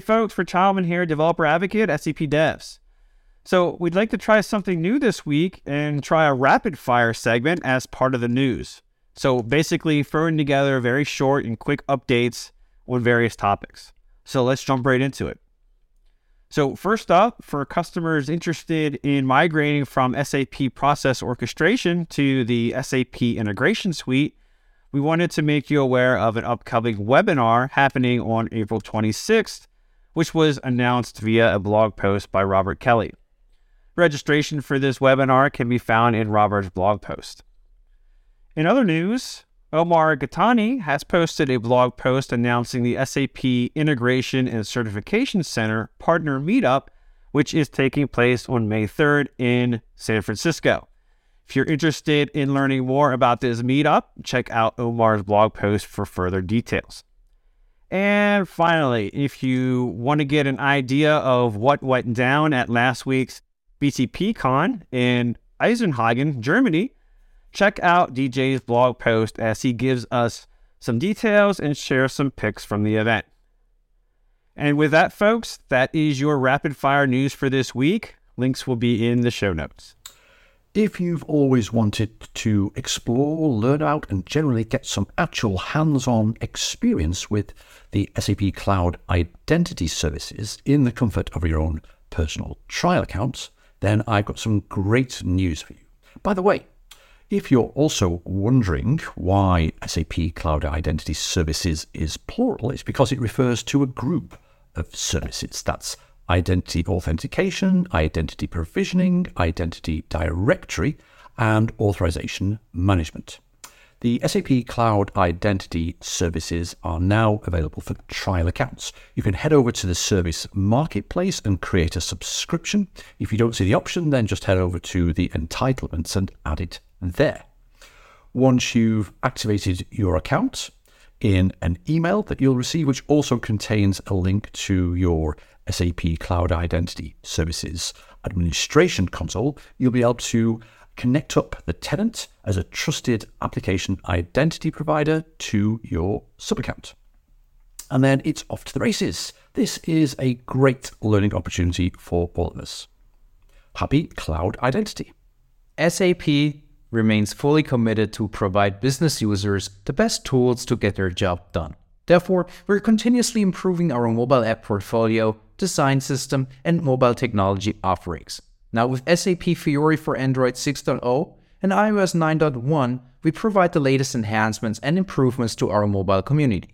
Hey folks, for Chalman here, developer advocate, SAP Devs. So we'd like to try something new this week and try a rapid fire segment as part of the news. So basically throwing together very short and quick updates on various topics. So let's jump right into it. So first up, for customers interested in migrating from SAP Process Orchestration to the SAP Integration Suite, we wanted to make you aware of an upcoming webinar happening on April 26th, which was announced via a blog post by Robert Kelly. Registration for this webinar can be found in Robert's blog post. In other news, Omar Gatani has posted a blog post announcing the SAP Integration and Certification Center Partner Meetup, which is taking place on May 3rd in San Francisco. If you're interested in learning more about this meetup, check out Omar's blog post for further details. And finally, if you want to get an idea of what went down at last week's BTPCon in Isernhagen, Germany, check out DJ's blog post as he gives us some details and shares some pics from the event. And with that, folks, that is your rapid fire news for this week. Links will be in the show notes. If you've always wanted to explore, learn out, and generally get some actual hands on experience with the SAP Cloud Identity Services in the comfort of your own personal trial accounts, then I've got some great news for you. By the way, if you're also wondering why SAP Cloud Identity Services is plural, it's because it refers to a group of services. That's identity authentication, identity provisioning, identity directory, and authorization management. The SAP Cloud Identity services are now available for trial accounts. You can head over to the service marketplace and create a subscription. If you don't see the option, then just head over to the entitlements and add it there. Once you've activated your account in an email that you'll receive, which also contains a link to your SAP Cloud Identity Services administration console, you'll be able to connect up the tenant as a trusted application identity provider to your subaccount. And then it's off to the races. This is a great learning opportunity for all of us. Happy cloud identity. SAP remains fully committed to provide business users the best tools to get their job done. Therefore, we're continuously improving our mobile app portfolio, design system, and mobile technology offerings. Now, with SAP Fiori for Android 6.0 and iOS 9.1, we provide the latest enhancements and improvements to our mobile community.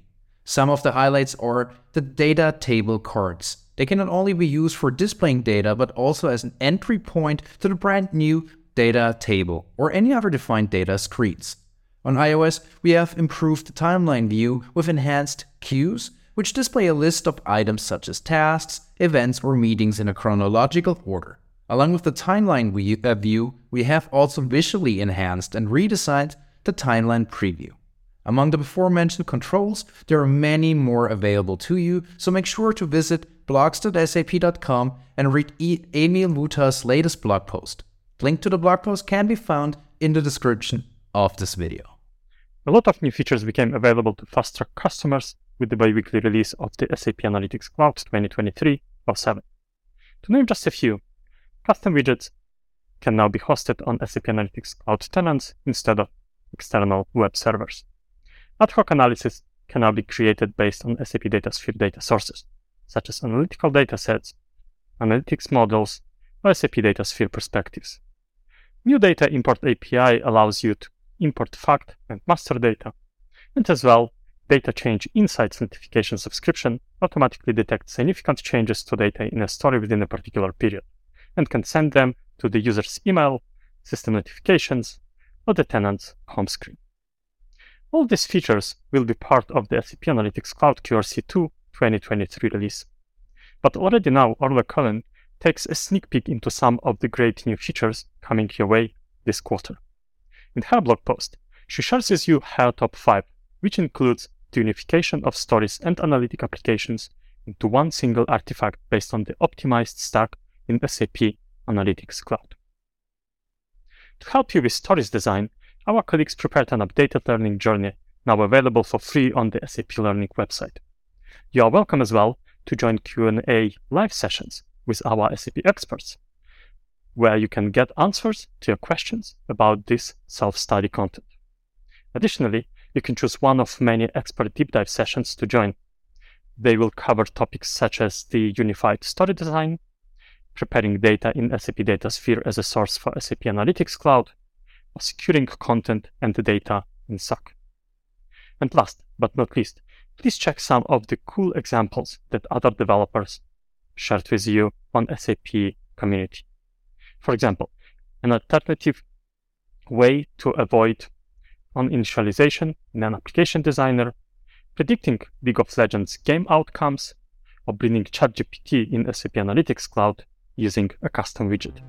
Some of the highlights are the data table cards. They can not only be used for displaying data, but also as an entry point to the brand new data table, or any other defined data screens. On iOS, we have improved the timeline view with enhanced queues, which display a list of items such as tasks, events, or meetings in a chronological order. Along with the timeline uh, view, we have also visually enhanced and redesigned the timeline preview. Among the before mentioned controls, there are many more available to you, so make sure to visit blogs.sap.com and read e- Emil Muta's latest blog post. Link to the blog post can be found in the description of this video. A lot of new features became available to fast track customers with the bi-weekly release of the SAP Analytics Cloud 2023 07. To name just a few, custom widgets can now be hosted on SAP Analytics Cloud tenants instead of external web servers. Ad hoc analysis can now be created based on SAP DataSphere data sources, such as analytical datasets, analytics models, or SAP DataSphere perspectives. New Data Import API allows you to import fact and master data, and as well, Data Change Insights notification subscription automatically detects significant changes to data in a story within a particular period, and can send them to the user's email, system notifications, or the tenant's home screen. All these features will be part of the SAP Analytics Cloud QRC2 2023 release. But already now, Orla Cullen takes a sneak peek into some of the great new features coming your way this quarter. In her blog post, she shares with you her top 5, which includes the unification of stories and analytic applications into one single artifact based on the optimized stack in SAP Analytics Cloud. To help you with stories design, our colleagues prepared an updated learning journey now available for free on the SAP Learning website. You are welcome as well to join Q&A live sessions with our SAP experts, where you can get answers to your questions about this self-study content. Additionally, you can choose one of many expert deep dive sessions to join. They will cover topics such as the unified story design, preparing data in SAP DataSphere as a source for SAP Analytics Cloud, or securing content and the data in SOC. And last but not least, please check some of the cool examples that other developers shared with you on SAP community. For example, an alternative way to avoid onInitialization in an application designer, predicting League of Legends game outcomes, or bringing ChatGPT in SAP Analytics Cloud using a custom widget.